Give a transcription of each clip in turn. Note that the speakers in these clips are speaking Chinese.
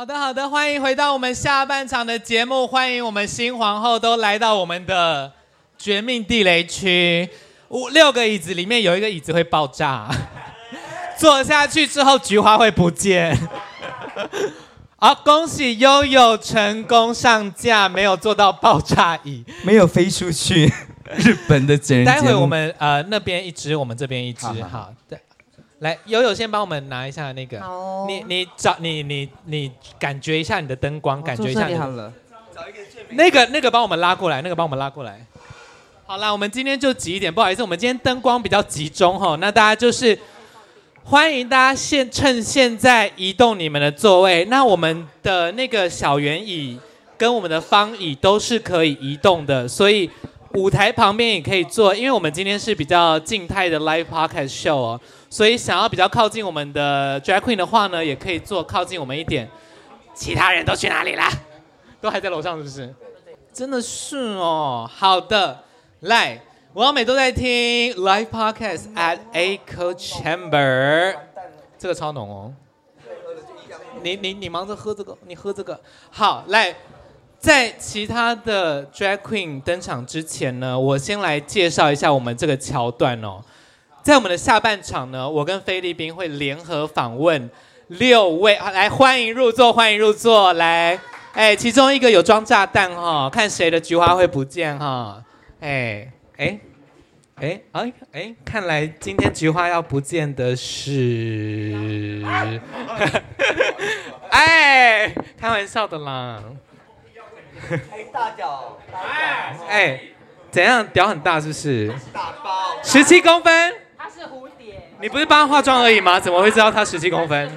好的，好的，欢迎回到我们下半场的节目，欢迎我们新皇后都来到我们的绝命地雷区。五六个椅子里面有一个椅子会爆炸，坐下去之后菊花会不见。好，恭喜悠悠成功上架，没有坐到爆炸椅，没有飞出去。日本的真人，待会我们呃那边一只，我们这边一只，好，好，好，对。来，悠悠先帮我们拿一下那个。哦、你你找你你你感觉一下你的灯光，感觉一下你。好了。找一个那个那个帮我们拉过来，那个帮我们拉过来。好啦，我们今天就挤一点，不好意思，我们今天灯光比较集中哈。那大家就是欢迎大家现趁现在移动你们的座位。那我们的那个小圆椅跟我们的方椅都是可以移动的，所以舞台旁边也可以坐。因为我们今天是比较静态的 live podcast show 哦。所以想要比较靠近我们的 drag queen 的话呢，也可以坐靠近我们一点。其他人都去哪里啦？都还在楼上是不是？真的是哦。好的，来，王美都在听 live podcast at Echo Chamber。这个超浓哦。你你你忙着喝这个，你喝这个。好，来，在其他的 drag queen 登场之前呢，我先来介绍一下我们这个桥段哦。在我们的下半场呢，我跟菲律宾会联合访问六位，来欢迎入座，欢迎入座，来，哎，其中一个有装炸弹哈，看谁的菊花会不见哈，哎，哎，哎，哎，哎，看来今天菊花要不见的是，哎，开玩笑的啦，大脚，哎，怎样，屌很大是不是？大包，十七公分。你不是帮他化妆而已吗？怎么会知道他十七公分？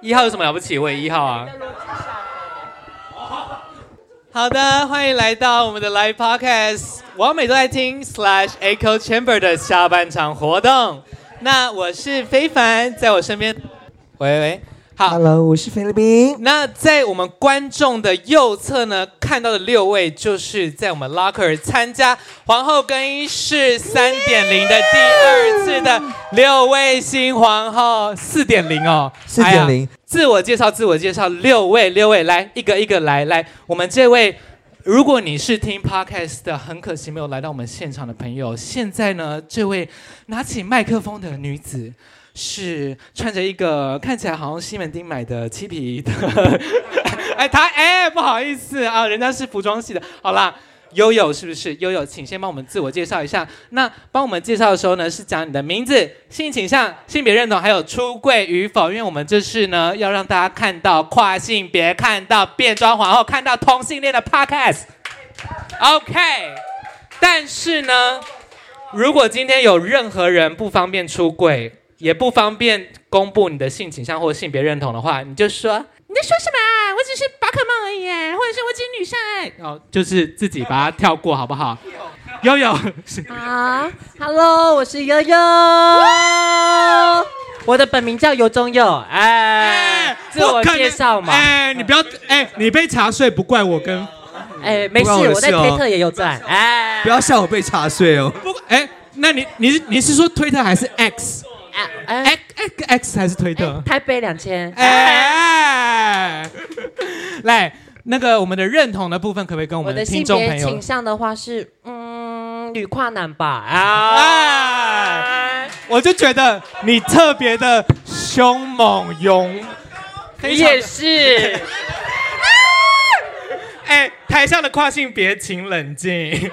一号有什么了不起？我也一号啊。好的，欢迎来到我们的 Live Podcast，王美都在听 Slash Echo Chamber 的下半场活动。那我是非凡，在我身边，喂喂。好，Hello，我是菲律宾。那在我们观众的右侧呢，看到的六位就是在我们 Locker 参加皇后更衣室三点零的第二次的六位新皇后，四点零哦，四点零。自我介绍，自我介绍，六位，六位，来一个一个来，来，我们这位，如果你是听 Podcast 的，很可惜没有来到我们现场的朋友，现在呢，这位拿起麦克风的女子。是穿着一个 看起来好像西门町买的漆皮的，哎，他哎，不好意思啊，人家是服装系的。好啦，悠悠是不是？悠悠，请先帮我们自我介绍一下。那帮我们介绍的时候呢，是讲你的名字、性倾向、性别认同，还有出柜与否。因为我们这是呢，要让大家看到跨性别，看到变装皇后，看到同性恋的 podcast。OK，但是呢，如果今天有任何人不方便出柜，也不方便公布你的性倾向或性别认同的话，你就说你在说什么啊？我只是宝可梦而已，或者是我只是女生，然后就是自己把它跳过，好不好？悠悠。啊，Hello，我是悠悠，我的本名叫尤中佑，哎，自我介绍嘛，哎，你不要，哎，你被查税不怪我跟，哎，没事，我在推特也有赞，哎，不要笑我被查税哦，不，哎，那你你你是说推特还是 X？X X X 还是推特？台北两千。哎，来，那个我们的认同的部分，可不可以跟我们的听众朋友？倾向的话是，嗯，女跨男吧。啊，我就觉得你特别的凶猛勇。你也是。哎，台上的跨性别，请冷静。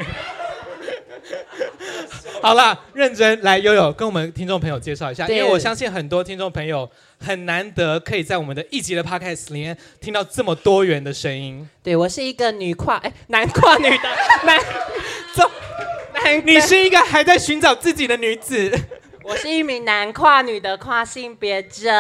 好了，认真来，悠悠跟我们听众朋友介绍一下，因为我相信很多听众朋友很难得可以在我们的一集的 podcast 里面听到这么多元的声音。对，我是一个女跨，哎，男跨女的 男，中，男，你是一个还在寻找自己的女子。我是一名男跨女的跨性别者。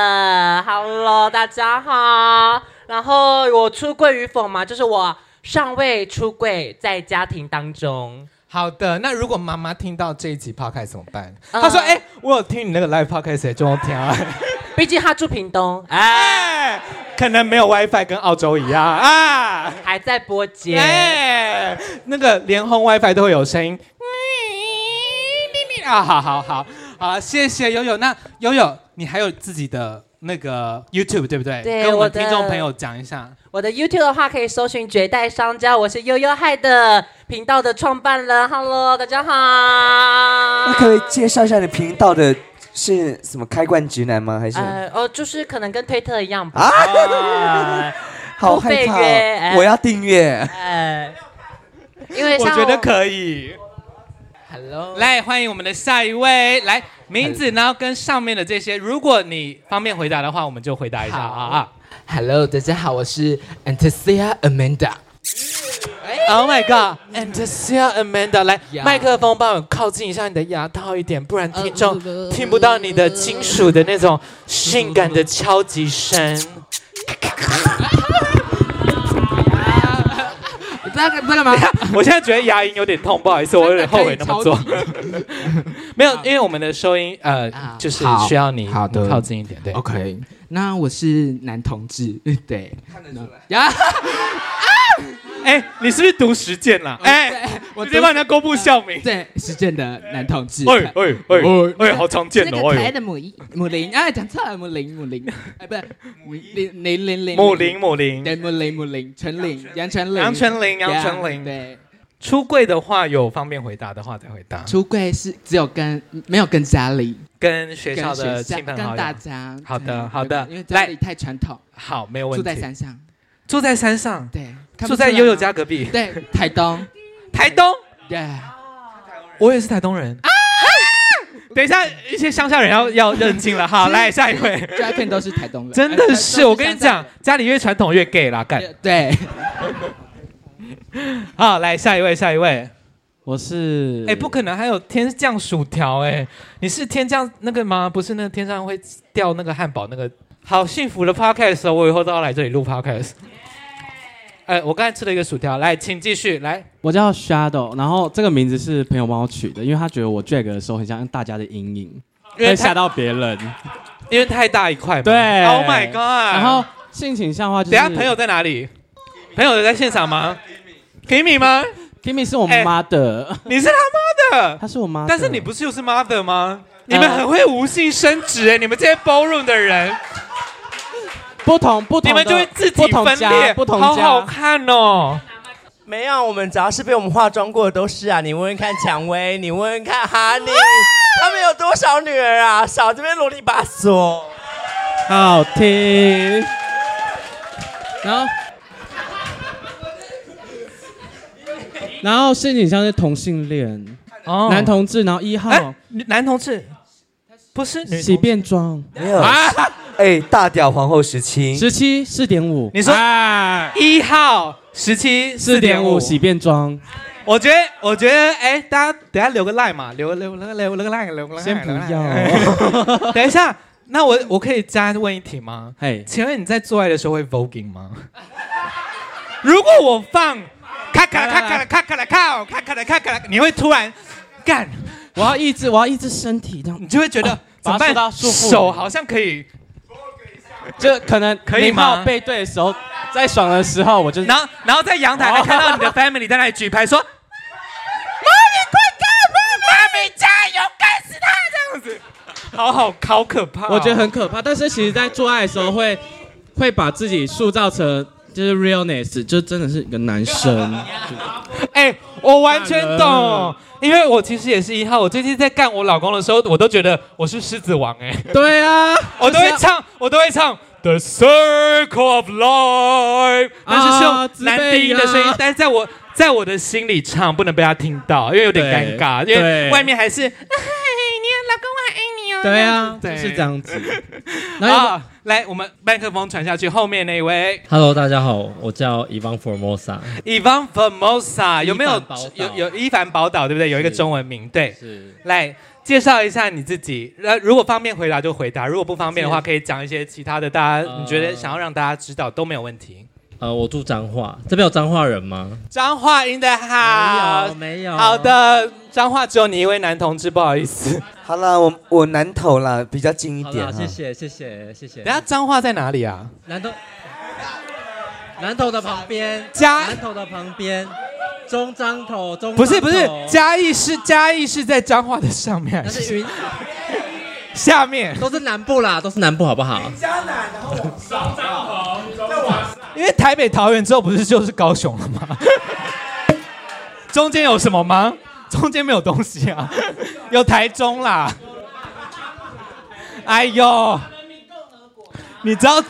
Hello，大家好。然后我出柜与否嘛，就是我尚未出柜，在家庭当中。好的，那如果妈妈听到这一集 podcast 怎么办？她、呃、说：“哎、欸，我有听你那个 live podcast，就好听啊。”毕竟她住屏东，哎、欸，可能没有 WiFi，跟澳洲一样啊，还在播接，哎，那个连 home WiFi 都会有声音，啊，好好好，好，谢谢悠悠。那悠悠，你还有自己的那个 YouTube 对不对？对，跟我们听众朋友讲一下。我的 YouTube 的话可以搜寻绝代商家，我是悠悠嗨的频道的创办人。Hello，大家好。那可以介绍一下你频道的是什么？开罐直男吗？还是？呃，哦，就是可能跟推特一样吧。啊，好害怕、哦，我要订阅。呃，因为我，我觉得可以。Hello，来欢迎我们的下一位，来名字，然后跟上面的这些，如果你方便回答的话，我们就回答一下啊啊。Hello，大家好，我是 Anastasia Amanda。Oh my God，Anastasia Amanda，来麦克风帮我靠近一下你的牙套一点，不然听众听不到你的金属的那种性感的敲击声。你在干干嘛？我现在觉得牙龈有点痛，不好意思，我有点后悔那么做。没有，因为我们的收音呃，就是需要你靠近一点，对，OK。那我是男同志，对，看得出来呀。哎，你是不是读实践啦？哎，我直接帮人家公布校名。对，实践的男同志。哎哎哎哎，好常见哦。可爱的母母林，哎，讲错了，母林母林，哎，不是，林林林林。母林母林。对，母林母林，陈林，杨陈林。杨陈林，杨陈林。对。出柜的话，有方便回答的话再回答。出柜是只有跟没有跟家里。跟学校的亲朋好友，跟大家。好的，好的。因为家里太传统。好，没有问题。住在山上。住在山上。对。住在悠悠家隔壁。对，台东。台东。对。我也是台东人。啊！等一下，一些乡下人要要认清了。好，来下一位。这片都是台东人。真的是，我跟你讲，家里越传统越 gay 啦，干。对。好，来下一位，下一位。我是哎，不可能还有天降薯条哎！你是天降那个吗？不是那个天上会掉那个汉堡那个？好幸福的 podcast，我以后都要来这里录 podcast。哎，我刚才吃了一个薯条，来，请继续来。我叫 Shadow，然后这个名字是朋友帮我取的，因为他觉得我 drag 的时候很像大家的阴影，因为吓到别人，因为太大一块。对，Oh my god！然后性倾向的话，就是，等下朋友在哪里？朋友在现场吗？Kimi 吗？Kimi 是我妈的，欸，你是他妈的，他是我妈，但是你不是又是妈的吗？呃、你们很会无性生殖哎，你们这些 ballroom 的人，不同不同，你们就会自己分裂，不同家，好好看哦。没有，我们只要是被我们化妆过的都是啊。你问问看蔷薇，你问问看哈尼，他们有多少女儿啊？少这边啰里吧嗦，好听，然后。然后是你像是同性恋，哦，男同志，然后一号，男同志，不是女洗变装，没有。啊，哎，大屌皇后十七，十七四点五，你说一号十七四点五。洗变装，我觉得我觉得哎，大家等下留个 line 嘛，留留留留个 line，留个 line，先不要，等一下，那我我可以加问一题吗？哎，请问你在做爱的时候会 voguing 吗？如果我放。咔咔咔咔咔咔咔咔咔咔咔，你会突然干，我要抑制，我要抑制身体这样，你就会觉得怎么办？手好像可以，就可能可以吗？背对的时候，在爽的时候，我就然后然后在阳台还看到你的 family 在那里举牌说：“妈咪快干，妈咪加油，干死他！”这样子，好好好可怕，我觉得很可怕。但是其实，在做爱的时候会会把自己塑造成。就是 realness，就真的是一个男生。哎、欸，我完全懂，因为我其实也是一号。我最近在干我老公的时候，我都觉得我是狮子王、欸。哎，对啊，我都会唱，我都会唱 The Circle of Life，但是是用男低音的声音，但是在我在我的心里唱，不能被他听到，因为有点尴尬，因为外面还是。老公，我很爱你哦。对啊，对，是这样子。然后来，我们麦克风传下去，后面那一位。Hello，大家好，我叫 Ivan Formosa。Ivan Formosa 有没有有有伊凡宝岛对不对？有一个中文名对。是。来介绍一下你自己。那如果方便回答就回答，如果不方便的话，可以讲一些其他的，大家你觉得想要让大家知道都没有问题。呃，我住彰化，这边有彰化人吗？彰化 in the house，没有，没有。好的，彰化只有你一位男同志，不好意思。好了，我我南投啦，比较近一点。谢谢，谢谢，谢谢。等下彰化在哪里啊？南投，南投的旁边。嘉南投的旁边，中彰投，中。不是不是，嘉义是嘉义是在彰化的上面。那是云。下面都是南部啦，都是南部，好不好？嘉南，然后双帐篷，再往因为台北、桃园之后不是就是高雄了吗？中间有什么吗？中间没有东西啊，有台中啦。哎呦，你知道，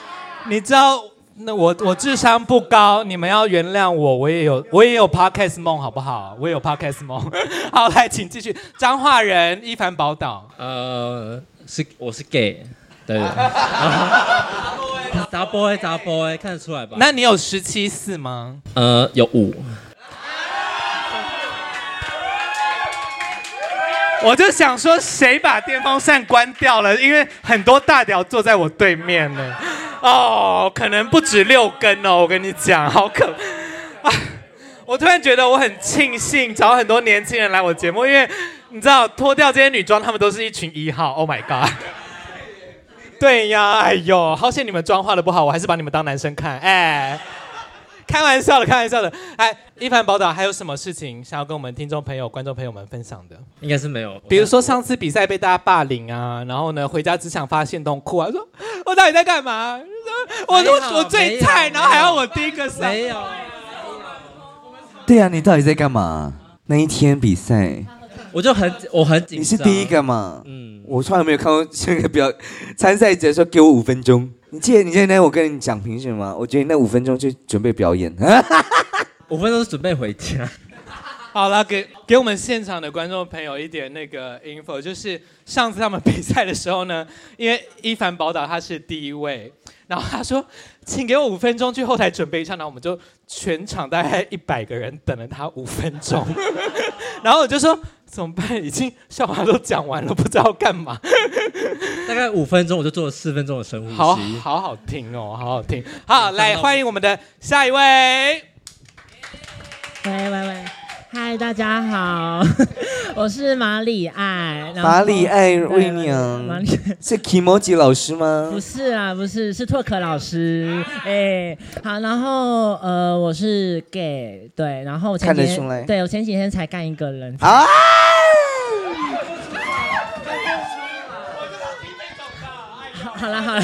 你知道，那我我智商不高，你们要原谅我，我也有我也有 podcast 梦，好不好？我也有 podcast 梦。好，来，请继续。彰化人，伊凡宝岛。呃，是我是 gay，对对。杂 boy，杂 boy，看得出来吧？那你有十七四吗？呃，有五。我就想说，谁把电风扇关掉了？因为很多大屌坐在我对面呢。哦，可能不止六根哦。我跟你讲，好可啊！我突然觉得我很庆幸找很多年轻人来我节目，因为你知道脱掉这些女装，他们都是一群一号。Oh my god！对呀，哎呦，好险你们妆化的不好，我还是把你们当男生看。哎。开玩笑的，开玩笑的。哎，一凡宝岛还有什么事情想要跟我们听众朋友、观众朋友们分享的？应该是没有。比如说上次比赛被大家霸凌啊，然后呢回家只想发限动哭啊，说我到底在干嘛？我我我最菜，然后还要我第一个上。没有。对啊，你到底在干嘛？那一天比赛，我就很我很紧张。你是第一个嘛？嗯，我从来没有看过这个表参赛者说给我五分钟。你记得你记得那我跟你讲凭什么吗？我觉得那五分钟就准备表演，五分钟是准备回家。好了，给给我们现场的观众朋友一点那个 info，就是上次他们比赛的时候呢，因为一凡宝岛他是第一位，然后他说，请给我五分钟去后台准备一下，然后我们就全场大概一百个人等了他五分钟，然后我就说。怎么办？已经笑话都讲完了，不知道干嘛。大概五分钟，我就做了四分钟的深呼吸。好好好听哦，好好听。好，来欢迎我们的下一位。喂喂喂，嗨，大家好，我是马里爱。马里爱瑞娘，是 Kimoji 老师吗？不是啊，不是，是拓可老师。哎，好，然后呃，我是 gay，对，然后前几天，对我前几天才干一个人啊。好了好了，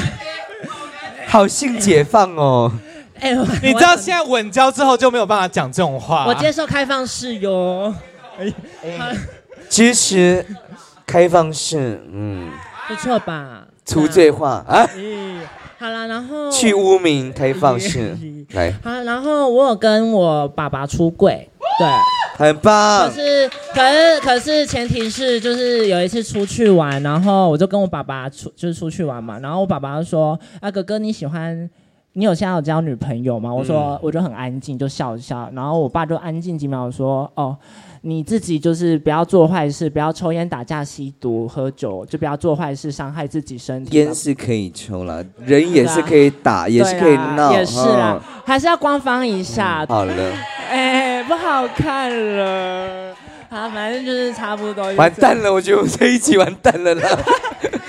好性解放哦！哎，你知道现在稳交之后就没有办法讲这种话。我接受开放式哟。哎，其实开放式，嗯，不错吧？除罪化啊！好了，然后去污名开放式 来。好，然后我有跟我爸爸出柜。对，很棒。可是，可是，可是，前提是，就是有一次出去玩，然后我就跟我爸爸出，就是出去玩嘛。然后我爸爸就说：“啊，哥哥，你喜欢，你有现在有交女朋友吗？”我说：“嗯、我就很安静，就笑一笑。”然后我爸就安静几秒说：“哦。”你自己就是不要做坏事，不要抽烟、打架、吸毒、喝酒，就不要做坏事，伤害自己身体。烟是可以抽了，人也是可以打，也是可以闹，也是啊，还是要官方一下。好了，哎，不好看了，啊，反正就是差不多。完蛋了，我觉得我这一集完蛋了啦，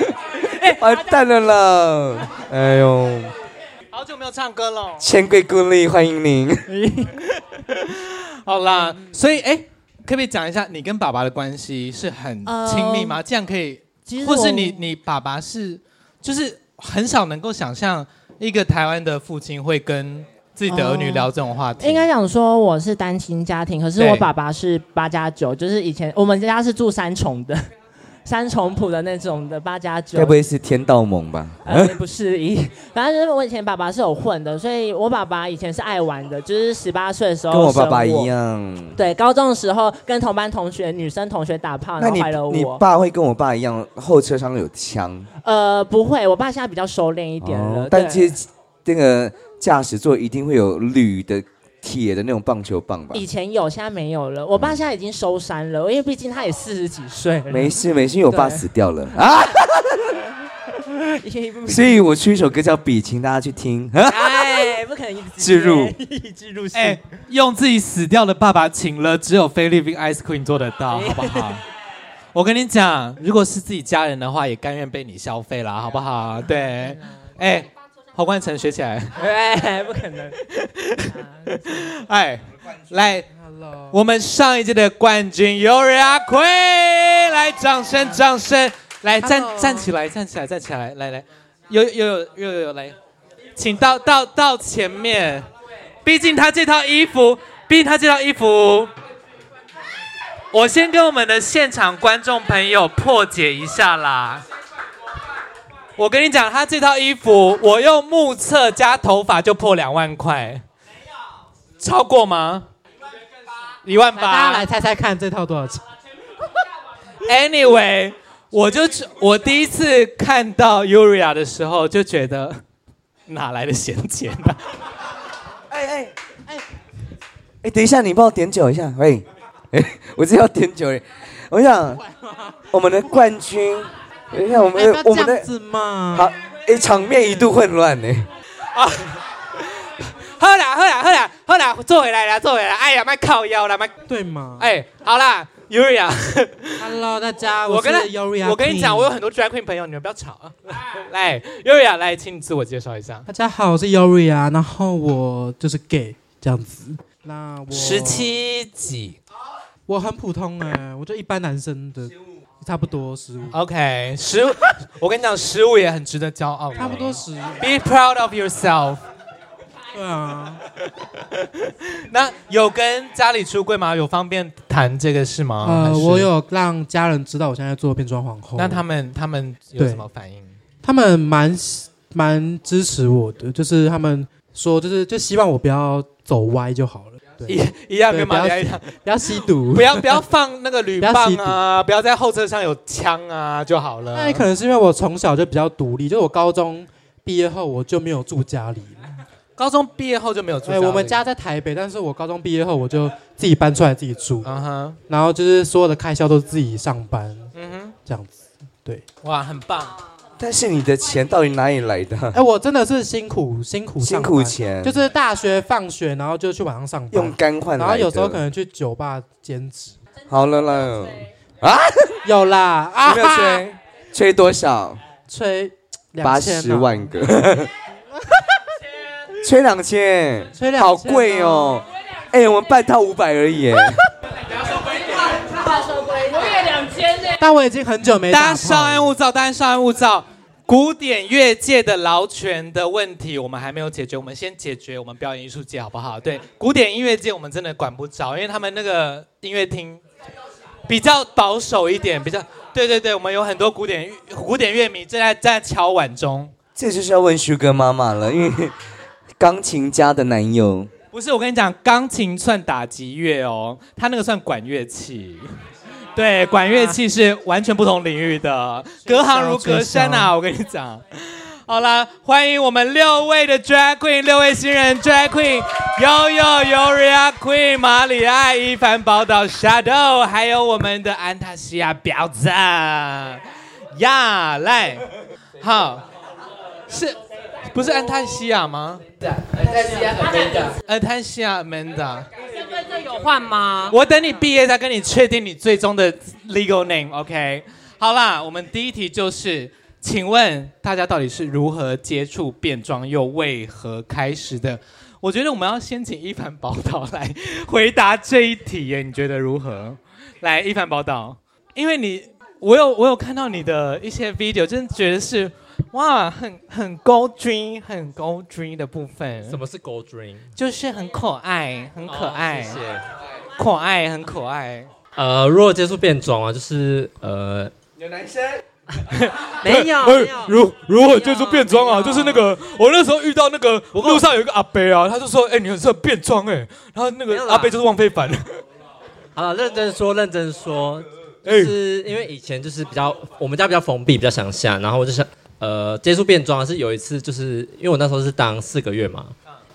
完蛋了啦，哎呦，好久没有唱歌了，千贵孤立，欢迎您。好啦，所以哎。可不可以讲一下你跟爸爸的关系是很亲密吗？这样可以，或是你你爸爸是，就是很少能够想象一个台湾的父亲会跟自己的儿女聊这种话题。应该讲说我是单亲家庭，可是我爸爸是八加九，就是以前我们家是住三重的。三重谱的那种的八加九，该不会是天道盟吧？呃，不是，一反正就是我以前爸爸是有混的，所以我爸爸以前是爱玩的，就是十八岁的时候跟我爸爸一样。对，高中的时候跟同班同学女生同学打炮，然后怀了我。你爸会跟我爸一样，后车厢有枪？呃，不会，我爸现在比较收敛一点了。哦、但其实这个驾驶座一定会有铝的。铁的那种棒球棒吧，以前有，现在没有了。我爸现在已经收山了，因为毕竟他也四十几岁了。没事没事，因为我爸死掉了啊。所以我出一首歌叫《比》，请大家去听。哎，不可能一直置 入，置入。哎，用自己死掉的爸爸请了，只有菲律宾 Ice Queen 做得到，好不好？我跟你讲，如果是自己家人的话，也甘愿被你消费了，好不好？对，哎。侯冠成学起来，哎，不可能！哎，来，我们上一届的冠军尤瑞阿奎，来，掌声，掌声！来站站起来，站起来，站起来，来来，有有有有有来，请到到到前面，毕竟他这套衣服，毕竟他这套衣服，我先跟我们的现场观众朋友破解一下啦。我跟你讲，他这套衣服，我用目测加头发就破两万块，没有超过吗？一万八。大家来猜猜看，这套多少钱？Anyway，我就我第一次看到 Uria 的时候，就觉得哪来的闲钱啊？哎哎哎哎，等一下，你帮我点酒一下。喂，哎，我只要点酒。我想，我们的冠军。等一下，我们、欸、我们的好，哎、欸，场面一度混乱呢。啊，好啦好啦好啦好啦，坐回来啦坐回来。哎呀，麦靠腰了麦。对嘛？哎、欸，好啦，Yuria。Hello，大家，我跟 Uria。我跟你讲，我有很多 drag queen 朋友，你们不要吵啊。来，Uria，来，请你自我介绍一下。大家好，我是 Yuria，然后我就是 gay 这样子。那我十七几？我很普通哎、欸，我就一般男生的。差不多十五。OK，十五，我跟你讲，十五也很值得骄傲。差不多十。Be proud of yourself。对啊。那有跟家里出柜吗？有方便谈这个事吗？呃，我有让家人知道我现在做变装皇后。那他们他们有什么反应？他们蛮蛮支持我的，就是他们说，就是就希望我不要走歪就好了。一一样跟玛丽亚一样，不要吸毒，不要不要放那个铝棒啊，不要在后车上有枪啊就好了。那也可能是因为我从小就比较独立，就是我高中毕业后我就没有住家里。高中毕业后就没有住家里。我们家在台北，但是我高中毕业后我就自己搬出来自己住。嗯哼。然后就是所有的开销都是自己上班。嗯哼。这样子，对。哇，很棒。但是你的钱到底哪里来的？哎，我真的是辛苦辛苦辛苦钱，就是大学放学，然后就去晚上上班，用干换，然后有时候可能去酒吧兼职。好了啦，啊，有啦，啊，有没有吹？吹多少？吹八十万个，吹两千，吹两千，好贵哦。哎，我们半套五百而已。不要说贵点，不要说贵，我也两千呢。但我已经很久没。大家稍安勿躁，大家稍安勿躁。古典乐界的劳权的问题，我们还没有解决，我们先解决我们表演艺术界好不好？对，古典音乐界我们真的管不着，因为他们那个音乐厅比较保守一点，比较对对对，我们有很多古典古典乐迷正在在敲碗中。这就是要问 Sugar 妈妈了，因为钢琴家的男友不是我跟你讲，钢琴算打击乐哦，他那个算管乐器。对，管乐器是完全不同领域的，隔行如隔山啊！我跟你讲，好了，欢迎我们六位的 drag queen，六位新人 drag queen，悠悠、Uria Queen、马里爱、伊凡宝岛、Shadow，还有我们的安塔西亚婊子。呀来，好，是，不是安泰西亚吗？对，安泰西亚 Amanda，安泰西亚 Amanda。这有换吗？我等你毕业再跟你确定你最终的 legal name。OK，好啦，我们第一题就是，请问大家到底是如何接触变装，又为何开始的？我觉得我们要先请伊凡宝岛来回答这一题耶，你觉得如何？来，伊凡宝岛，因为你，我有我有看到你的一些 video，真的觉得是。哇，很很 gold dream，很 gold dream 的部分。什么是 gold dream？就是很可爱，很可爱。哦、谢谢。可爱，很可爱。呃，如果接触变装啊，就是呃，有男生？没有。没有如如何接触变装啊？就是那个，我那时候遇到那个路上有一个阿伯啊，他就说，哎、欸，你很适合变装哎。然后那个阿伯就是汪非凡。好了，认真说，认真说，就是因为以前就是比较，我们家比较封闭，比较乡下，然后我就想。呃，接触变装是有一次，就是因为我那时候是当四个月嘛。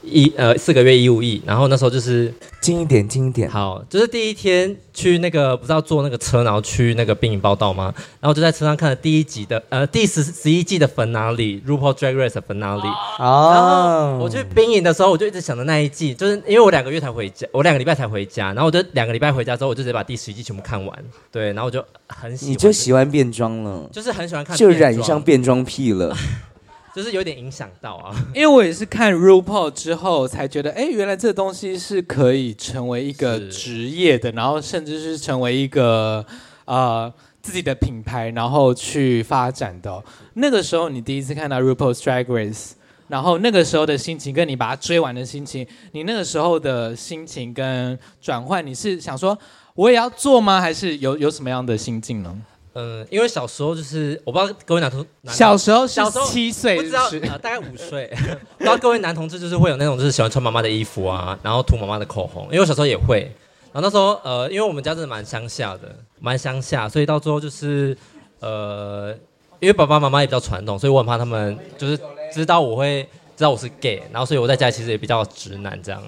一呃四个月义务役，然后那时候就是近一点近一点。好，就是第一天去那个不知道坐那个车，然后去那个兵营报道吗？然后就在车上看了第一集的呃第十十一季的 finale RuPaul Drag Race 的 finale。哦。然后我去兵营的时候，我就一直想着那一季，就是因为我两个月才回家，我两个礼拜才回家，然后我就两个礼拜回家之后，我就直接把第十一季全部看完。对，然后我就很喜欢。你就喜欢变装了？就是很喜欢看，就染上变装癖了。就是有点影响到啊，因为我也是看 RuPaul 之后才觉得，哎，原来这东西是可以成为一个职业的，然后甚至是成为一个呃自己的品牌，然后去发展的、哦。那个时候你第一次看到 RuPaul's Drag Race，然后那个时候的心情，跟你把它追完的心情，你那个时候的心情跟转换，你是想说我也要做吗？还是有有什么样的心境呢？嗯，因为小时候就是我不知道各位男同，小时候小时候七岁，不知道、呃、大概五岁，不知道各位男同志就是会有那种就是喜欢穿妈妈的衣服啊，然后涂妈妈的口红，因为我小时候也会，然后那时候呃，因为我们家真的蛮乡下的，蛮乡下，所以到最后就是呃，因为爸爸妈妈也比较传统，所以我很怕他们就是知道我会知道我是 gay，然后所以我在家其实也比较直男这样，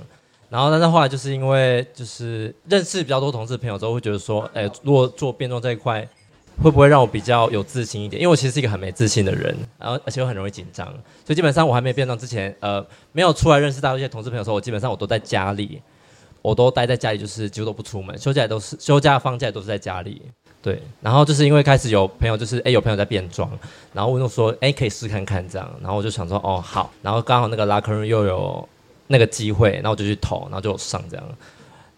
然后但是后来就是因为就是认识比较多同志朋友之后，会觉得说，哎，如果做变装这一块。会不会让我比较有自信一点？因为我其实是一个很没自信的人，然后而且我很容易紧张，所以基本上我还没变装之前，呃，没有出来认识到一些同志朋友的时候，我基本上我都在家里，我都待在家里，就是几乎都不出门，休假都是休假放假都是在家里。对，然后就是因为开始有朋友，就是哎有朋友在变装，然后我就说哎可以试看看这样，然后我就想说哦好，然后刚好那个拉克人又有那个机会，然后我就去投，然后就上这样。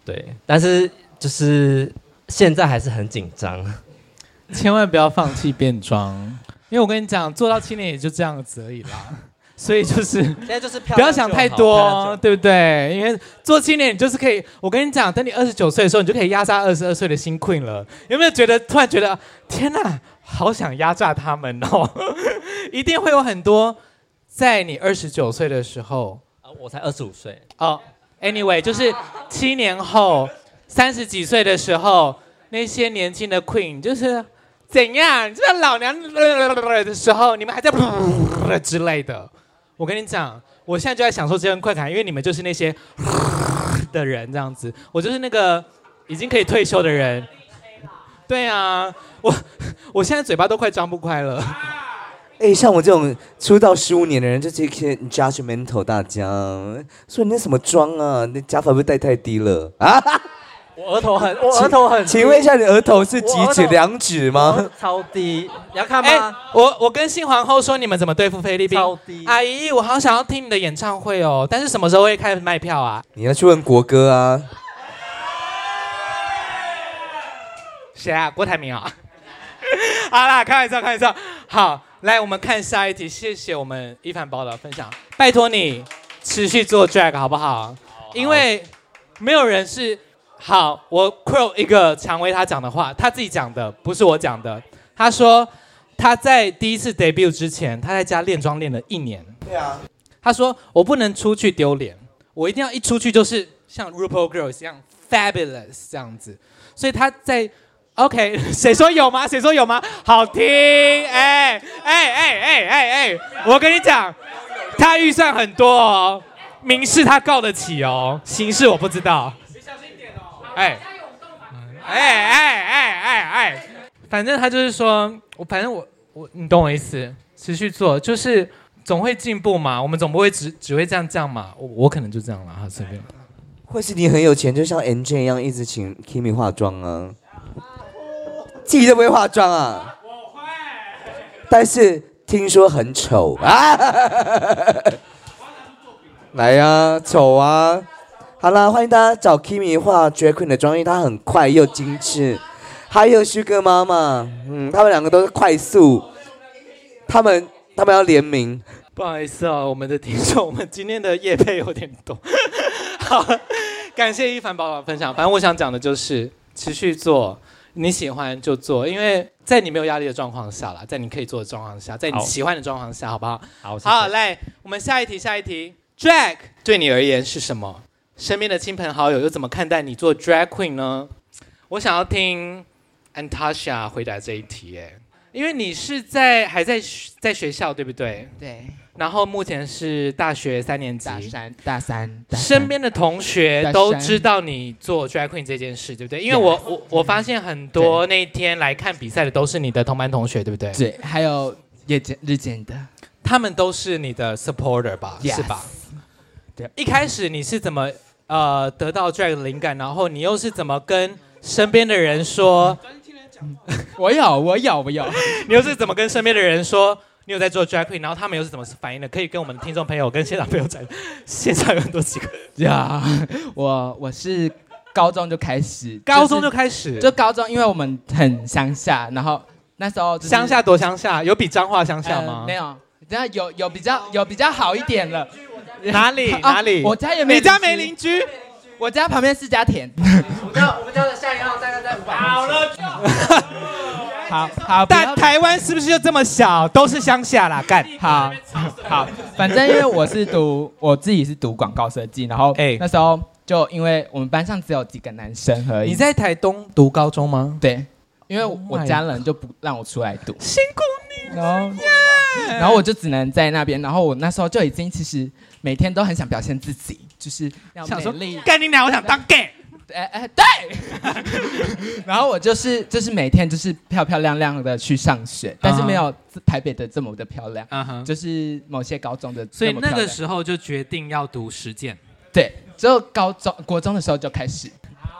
对，但是就是现在还是很紧张。千万不要放弃变装，因为我跟你讲，做到七年也就这样子而已啦。所以就是现在就是不要想太多，对不对？因为做七年你就是可以，我跟你讲，等你二十九岁的时候，你就可以压榨二十二岁的新 queen 了。有没有觉得突然觉得天哪，好想压榨他们哦？一定会有很多在你二十九岁的时候，啊，我才二十五岁哦。Anyway，就是七年后三十几岁的时候，那些年轻的 queen 就是。怎样？就像老娘的时候，你们还在之类的。我跟你讲，我现在就在享受这份快感，因为你们就是那些 的人这样子，我就是那个已经可以退休的人。对啊，我我现在嘴巴都快张不开了。哎，像我这种出道十五年的人，就这些 judgmental 大家，说你那什么妆啊？那假发会不会戴太低了啊？我额头很，我额头很。请问一下，你额头是几指两指吗？超低，你要看吗？欸、我我跟新皇后说，你们怎么对付菲律宾？超低。阿姨，我好想要听你的演唱会哦，但是什么时候会开始卖票啊？你要去问国歌啊。谁啊？郭台铭啊？好啦，开玩笑，开玩笑。好，来，我们看下一题。谢谢我们一凡宝的分享，拜托你持续做 drag 好不好？因为没有人是。好，我 quote 一个蔷薇他讲的话，他自己讲的，不是我讲的。他说他在第一次 debut 之前，他在家练妆练了一年。对啊。他说我不能出去丢脸，我一定要一出去就是像 RuPaul Girls 一样 fabulous 这样子。所以他在 OK，谁说有吗？谁说有吗？好听，哎哎哎哎哎哎，我跟你讲，他预算很多哦，民事他告得起哦，刑事我不知道。哎，哎哎哎哎哎，反正他就是说，我反正我我，你懂我意思，持续做，就是总会进步嘛。我们总不会只只会这样这样嘛。我我可能就这样了，哈，随便。或是你很有钱，就像 MJ 一样，一直请 Kimi 化妆啊，自己都不会化妆啊。我会，但是听说很丑啊。来呀、啊，丑啊。好了，欢迎大家找 Kimi 化 Drag Queen 的妆，因为她很快又精致。还有 Sugar 妈妈，嗯，他们两个都是快速。他们他们要联名。不好意思啊，我们的听众，我们今天的业配有点多。好，感谢一凡宝宝分享。反正我想讲的就是持续做，你喜欢就做，因为在你没有压力的状况下啦，在你可以做的状况下，在你喜欢的状况下，好不好？好，好，来，我们下一题，下一题，Drag 对你而言是什么？身边的亲朋好友又怎么看待你做 drag queen 呢？我想要听 Antasha 回答这一题，哎，因为你是在还在在学校，对不对？对。然后目前是大学三年级。大三，大三。身边的同学都知道你做 drag queen 这件事，对不对？因为我我我发现很多那天来看比赛的都是你的同班同学，对不对？对。还有夜间日间的，他们都是你的 supporter 吧？Yes. 是吧？对。一开始你是怎么？呃，得到 drag 的灵感，然后你又是怎么跟身边的人说？我有，我有，我有。你又是怎么跟身边的人说你有在做 drag queen？然后他们又是怎么反应的？可以跟我们的听众朋友跟现场朋友讲，现场有很多几个呀。我我是高中就开始，高中就开始，就高中，因为我们很乡下，然后那时候乡下多乡下，有比彰化乡下吗？没有，等下有有比较有比较好一点了。哪里哪里？我家也没，你家没邻居？我家旁边是家田。我们家我们家的下一号大概在五百。好了。好好，但台湾是不是就这么小？都是乡下啦，干。好，好，反正因为我是读，我自己是读广告设计，然后哎，那时候就因为我们班上只有几个男生而已。你在台东读高中吗？对，因为我家人就不让我出来读。辛苦。然后，然后我就只能在那边。然后我那时候就已经其实每天都很想表现自己，就是要美丽。干你娘！我想当 gay。哎哎，对，然后我就是就是每天就是漂漂亮亮的去上学，但是没有台北的这么的漂亮，就是某些高中的。所以那个时候就决定要读实践，对，只有高中国中的时候就开始，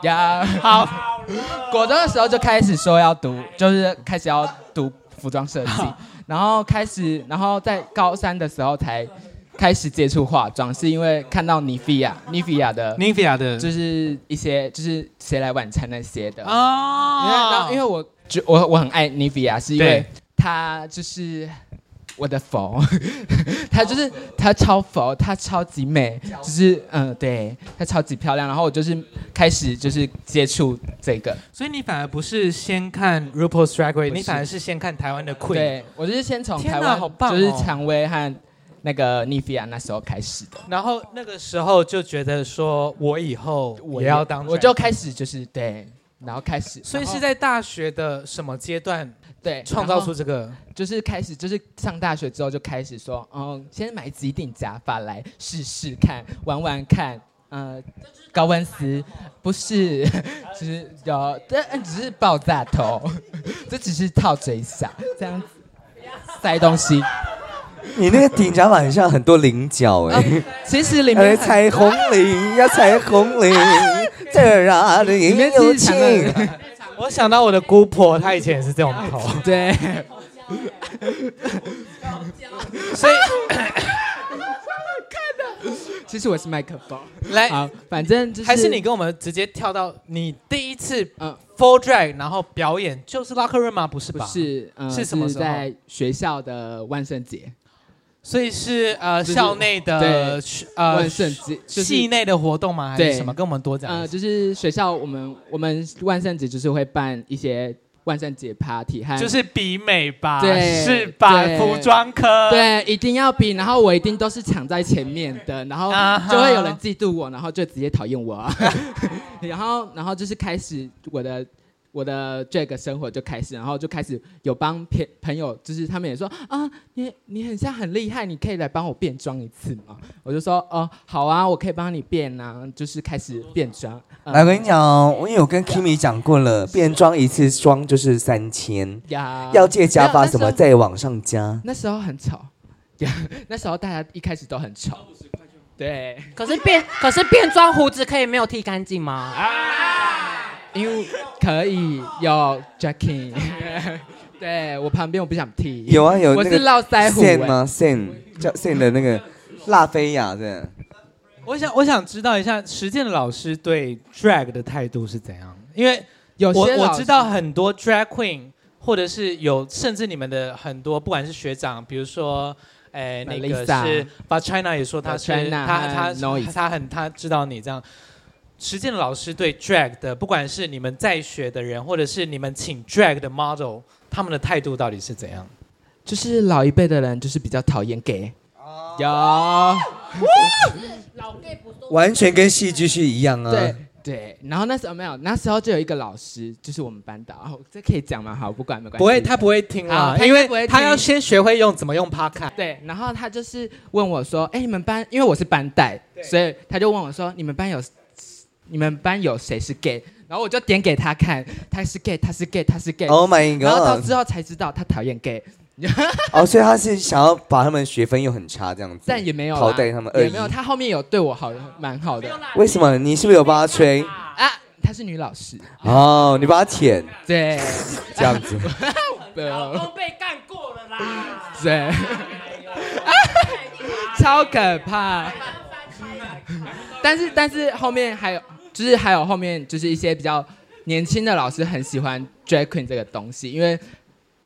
呀，好，国中的时候就开始说要读，就是开始要读服装设计，然后开始，然后在高三的时候才。开始接触化妆，是因为看到妮菲亚，妮菲亚的，妮菲亚的，就是一些就是谁来晚餐那些的哦。因为然后因为我就我我很爱妮菲亚，是因为她就是我的佛，她就是她超佛，她超级美，就是嗯对，她超级漂亮。然后我就是开始就是接触这个，所以你反而不是先看 RuPaul's Drag Race，你反而是先看台湾的 Queen。对，我就是先从台湾，好棒哦，就是蔷薇和。那个妮菲亚那时候开始的，然后那个时候就觉得说，我以后我要当，我就开始就是对，然后开始，所以是在大学的什么阶段对创造出这个，就是开始就是上大学之后就开始说，嗯，先买几顶假发来试试看，玩玩看，呃，高温丝不是，只是有，但只是爆炸头，这只是套嘴下这样子塞东西。你那个顶假发很像很多菱角哎，其实里面彩虹菱要，彩虹领，这儿的里面有情。我想到我的姑婆，她以前也是这种头。对，所以其实我是麦克风。来，好，反正就是还是你跟我们直接跳到你第一次呃 full drag，然后表演就是 locker room 吗？不是吧？不是，是什么时候？在学校的万圣节。所以是呃校内的呃万圣节系内的活动吗？还是什么？跟我们多讲。呃，就是学校我们我们万圣节就是会办一些万圣节 party，和就是比美吧，是吧？服装科对，一定要比，然后我一定都是抢在前面的，然后就会有人嫉妒我，然后就直接讨厌我，然后然后就是开始我的。我的这个生活就开始，然后就开始有帮朋朋友，就是他们也说啊，你你很像很厉害，你可以来帮我变装一次吗？我就说哦，好啊，我可以帮你变啊，就是开始变装。来，我跟你讲，我有跟 Kimmy 讲过了，变装一次妆就是三千，要借假发什么再往上加。那时候很丑，那时候大家一开始都很丑，对。可是变可是变装胡子可以没有剃干净吗？啊因为可以有 Jackie，对我旁边我不想剃。有啊有，我是络腮胡。吗？Sen 叫 Sen 的那个拉菲亚的。我想我想知道一下，实践的老师对 drag 的态度是怎样？因为有些我我知道很多 drag queen，或者是有甚至你们的很多不管是学长，比如说，哎那个是 But China 也说他是他他他很他知道你这样。实践的老师对 drag 的，不管是你们在学的人，或者是你们请 drag 的 model，他们的态度到底是怎样？就是老一辈的人就是比较讨厌 gay，有，完全跟戏剧是一样啊。对对，然后那时候没有，那时候就有一个老师，就是我们班导，哦，这可以讲吗？好，不管没关系。不会，他不会听啊，因为他要先学会用怎么用 podcast。对，然后他就是问我说：“哎，你们班，因为我是班代，所以他就问我说：你们班有？”你们班有谁是 gay？然后我就点给他看，他是 gay，他是 gay，他是 gay。Oh my god！然后到之后才知道他讨厌 gay。哦，所以他是想要把他们学分又很差这样子。但也没有淘汰他们，也没有。他后面有对我好，蛮好的。为什么？你是不是有帮他吹？啊，她是女老师。哦，你帮他舔。对，这样子。老公被干过了啦。对。超可怕。但是但是后面还有。就是还有后面就是一些比较年轻的老师很喜欢 drag queen 这个东西，因为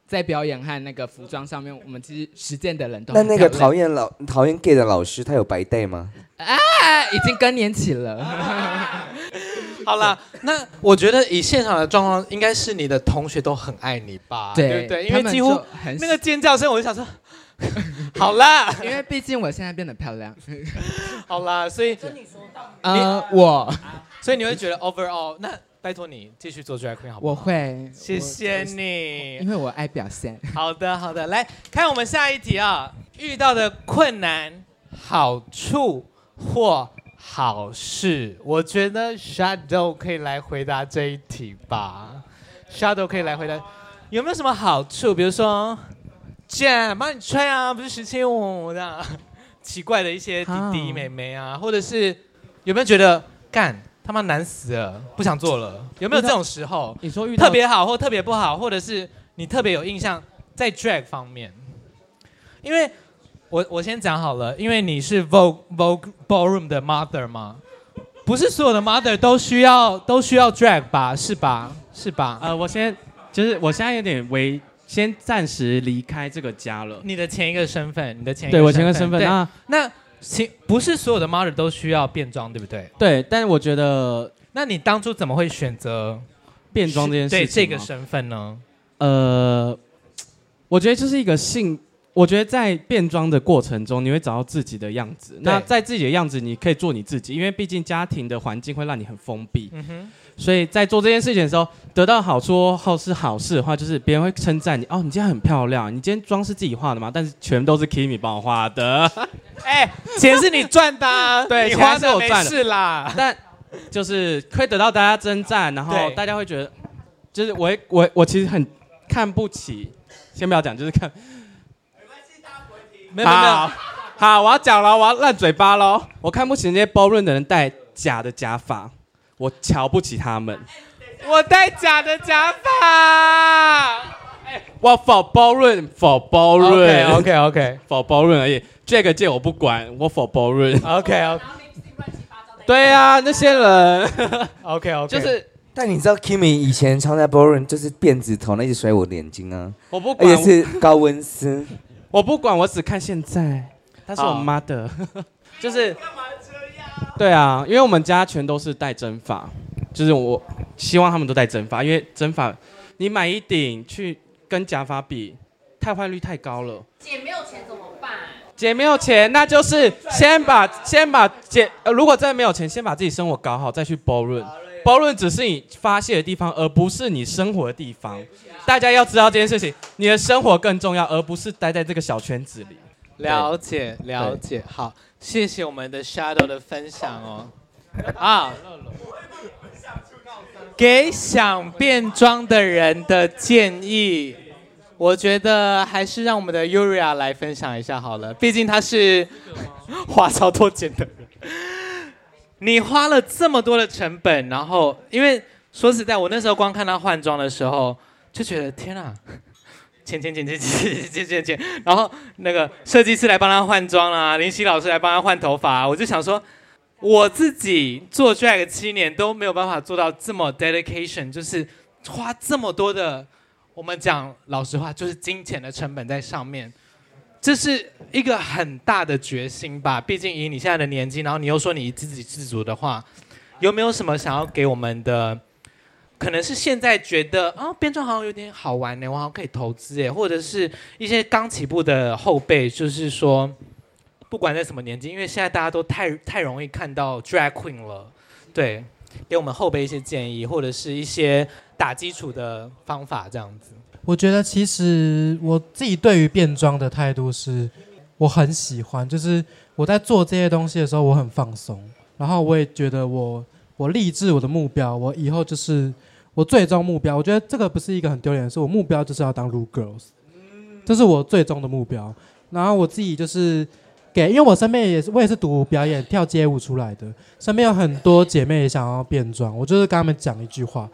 在表演和那个服装上面，我们其实实践的人都那那个讨厌老讨厌 gay 的老师，他有白带吗？啊，已经更年期了。好了，那我觉得以现场的状况，应该是你的同学都很爱你吧？对对不对？因为几乎那个尖叫声，我就想说，好啦，因为毕竟我现在变得漂亮。好啦，所以跟你说到，呃，我，所以你会觉得 overall，那拜托你继续做 drag queen 好不好？我会，谢谢你，因为我爱表现。好的，好的，来看我们下一题啊，遇到的困难、好处或。好事，我觉得 Shadow 可以来回答这一题吧。Shadow 可以来回答，有没有什么好处？比如说，姐帮你吹啊，不是十七五这样，奇怪的一些弟弟妹妹啊，或者是有没有觉得干他妈难死了，不想做了？有没有这种时候？你说遇到特别好或特别不好，或者是你特别有印象在 drag 方面？因为。我我先讲好了，因为你是 Vogue Vogue Ballroom 的 Mother 吗？不是所有的 Mother 都需要都需要 drag 吧？是吧？是吧？呃，我先就是我现在有点为先暂时离开这个家了。你的前一个身份，你的前一个对我前一个身份，那那其不是所有的 Mother 都需要变装，对不对？对，但是我觉得，那你当初怎么会选择变装这件事情？对这个身份呢？呃，我觉得这是一个性。我觉得在变装的过程中，你会找到自己的样子。那在自己的样子，你可以做你自己，因为毕竟家庭的环境会让你很封闭。嗯哼。所以在做这件事情的时候，得到好处或是好事的话，就是别人会称赞你。哦，你今天很漂亮，你今天妆是自己化的吗？但是全都是 Kimi 帮我化的。哎、欸，钱是你赚的、啊，对，你花的我赚的。是啦。但就是可以得到大家称赞，然后大家会觉得，就是我我我其实很看不起。先不要讲，就是看。没有没有，好，我要讲了，我要烂嘴巴喽。我看不起那些 ballroom 的人戴假的假发，我瞧不起他们。我戴假的假发，我 for ballroom，for ballroom，OK OK OK，for ballroom 而已。这个界我不管，我 for ballroom。OK OK。对呀、啊，那些人 OK OK，就是。但你知道 Kimi 以前常在 ballroom 就是辫子头，那一直甩我的眼睛啊。我不管，而且是高温丝。我不管，我只看现在。他是我妈的，就是。对啊，因为我们家全都是戴真发，就是我希望他们都戴真发，因为真发你买一顶去跟假发比，汰换率太高了。姐没有钱怎么办？姐没有钱，那就是先把先把姐，呃，如果真的没有钱，先把自己生活搞好，再去 ballroom。ballroom 只是你发泄的地方，而不是你生活的地方。大家要知道这件事情，你的生活更重要，而不是待在这个小圈子里。了解，了解。好，谢谢我们的 Shadow 的分享哦。啊，给想变装的人的建议，我觉得还是让我们的 Yuria 来分享一下好了，毕竟他是 花超多钱的人。你花了这么多的成本，然后因为说实在，我那时候光看他换装的时候。就觉得天啊，钱钱钱钱钱钱钱钱，然后那个设计师来帮他换装啊，林夕老师来帮他换头发，我就想说，我自己做 drag 七年都没有办法做到这么 dedication，就是花这么多的，我们讲老实话，就是金钱的成本在上面，这是一个很大的决心吧。毕竟以你现在的年纪，然后你又说你自给自足的话，有没有什么想要给我们的？可能是现在觉得啊，变装好像有点好玩呢，我好像可以投资哎，或者是一些刚起步的后辈，就是说，不管在什么年纪，因为现在大家都太太容易看到 drag queen 了，对，给我们后辈一些建议，或者是一些打基础的方法，这样子。我觉得其实我自己对于变装的态度是，我很喜欢，就是我在做这些东西的时候，我很放松，然后我也觉得我我立志我的目标，我以后就是。我最终目标，我觉得这个不是一个很丢脸的事。我目标就是要当 Ru Girls，这是我最终的目标。然后我自己就是给，因为我身边也是，我也是读表演跳街舞出来的，身边有很多姐妹也想要变装。我就是跟他们讲一句话：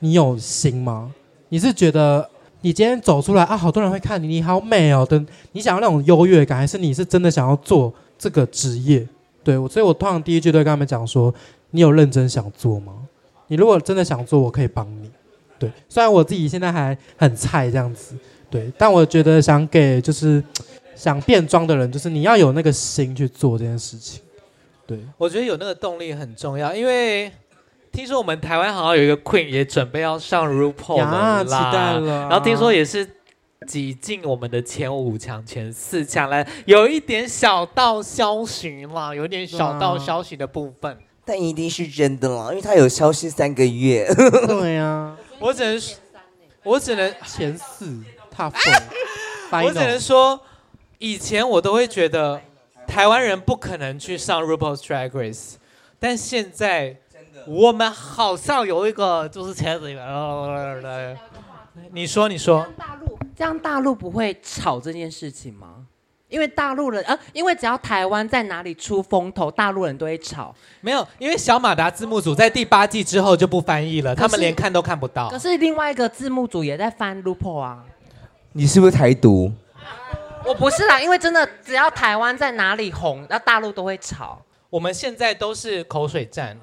你有心吗？你是觉得你今天走出来啊，好多人会看你，你好美哦，等你想要那种优越感，还是你是真的想要做这个职业？对我，所以我通常第一句都会跟他们讲说。你有认真想做吗？你如果真的想做，我可以帮你。对，虽然我自己现在还很菜这样子，对，但我觉得想给就是想变装的人，就是你要有那个心去做这件事情。对，我觉得有那个动力很重要，因为听说我们台湾好像有一个 Queen 也准备要上 RuPaul 了啦，期待了。然后听说也是挤进我们的前五强、前四强来，有一点小道消息啦，有一点小道消息的部分，但一定是真的啦，因为他有消息三个月。对呀、啊。我只能，我只能前四他疯。我只能说，以前我都会觉得台湾人不可能去上 RuPaul's Drag Race，但现在我们好像有一个就是前几个。你说，你说。大陆这样，大陆不会吵这件事情吗？因为大陆人，呃，因为只要台湾在哪里出风头，大陆人都会吵。没有，因为小马达字幕组在第八季之后就不翻译了，他们连看都看不到。可是另外一个字幕组也在翻 RuPaul 啊。你是不是台独？我不是啦，因为真的只要台湾在哪里红，那大陆都会吵。我们现在都是口水战。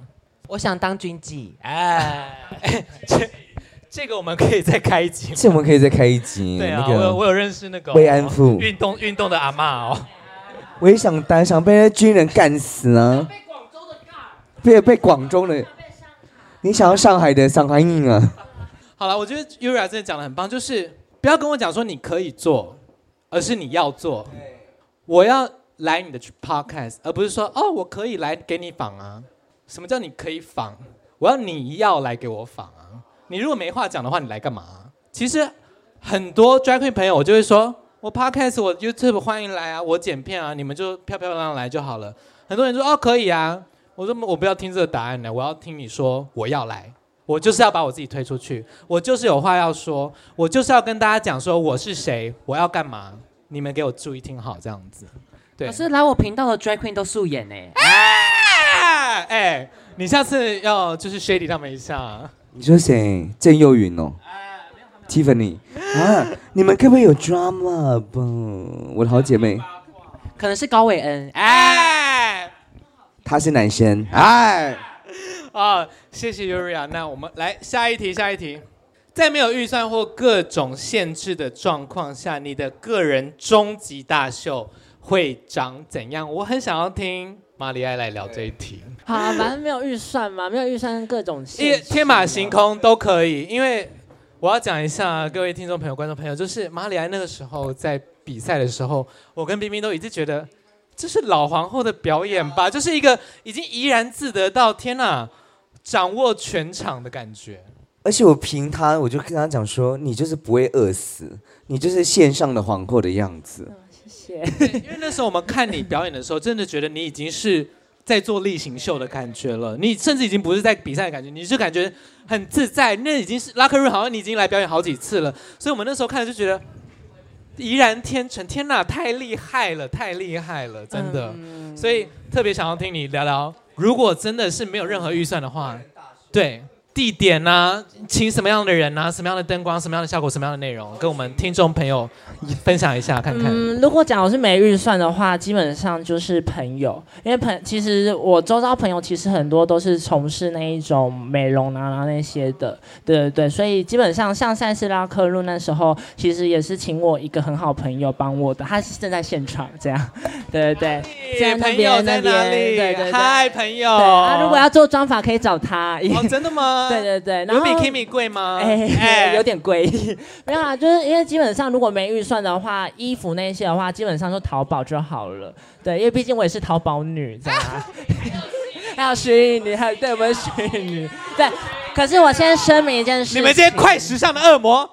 我想当军妓，哎。这个我们可以再开一集。这我们可以再开一集。对啊，那个、我有我有认识那个慰安妇运动运动的阿嬷哦。我也想当，想被那军人干死啊！被广州的干，被被广州的。你想要上海的上海？好了，我觉得 Yura 真的讲的很棒，就是不要跟我讲说你可以做，而是你要做。我要来你的 podcast，而不是说哦，我可以来给你访啊。什么叫你可以访？我要你要来给我访。你如果没话讲的话，你来干嘛？其实很多 drag queen 朋友，我就会说，我 podcast，我 YouTube 欢迎来啊，我剪片啊，你们就漂漂亮亮来就好了。很多人说哦可以啊，我说我不要听这个答案呢，我要听你说我要来，我就是要把我自己推出去，我就是有话要说，我就是要跟大家讲说我是谁，我要干嘛，你们给我注意听好这样子。对，可是来我频道的 drag queen 都素颜呢。哎，哎，你下次要就是 shady 他们一下。你说谁？郑佑云哦，Tiffany 啊，你们可不可以有 drama 吧？我的好姐妹，可能是高伟恩，哎，他是男生，哎，啊，谢谢 Yuria，那我们来下一题，下一题，在没有预算或各种限制的状况下，你的个人终极大秀会长怎样？我很想要听。玛丽埃来聊这一题，好、啊，反正没有预算嘛，没有预算各种因为天马行空都可以。因为我要讲一下各位听众朋友、观众朋友，就是玛丽埃那个时候在比赛的时候，我跟冰冰都一直觉得这是老皇后的表演吧，就是一个已经怡然自得到天哪，掌握全场的感觉。而且我凭他，我就跟他讲说，你就是不会饿死，你就是线上的皇后的样子。因为那时候我们看你表演的时候，真的觉得你已经是在做例行秀的感觉了。你甚至已经不是在比赛的感觉，你就感觉很自在。那已经是 Locker Room，好像你已经来表演好几次了。所以我们那时候看就觉得怡然天成。天哪，太厉害了，太厉害了，真的。所以特别想要听你聊聊，如果真的是没有任何预算的话，对。地点呢、啊？请什么样的人呢、啊？什么样的灯光？什么样的效果？什么样的内容？跟我们听众朋友分享一下，看看。嗯，如果讲我是没预算的话，基本上就是朋友，因为朋其实我周遭朋友其实很多都是从事那一种美容啊，然后那些的，对对对，所以基本上像赛斯拉克路那时候，其实也是请我一个很好朋友帮我的，他是正在现场这样，对 对对，在朋友在哪里？对对对，嗨，朋友。啊，如果要做妆法可以找他。哦，真的吗？对对对，然后有比 Kimi 贵吗？哎，哎 有点贵。没有啊，就是因为基本上如果没预算的话，衣服那些的话，基本上就淘宝就好了。对，因为毕竟我也是淘宝女，知道吗？还有徐艺女，还有对我们徐艺女。对，可是我先声明一件事，你们这些快时尚的恶魔。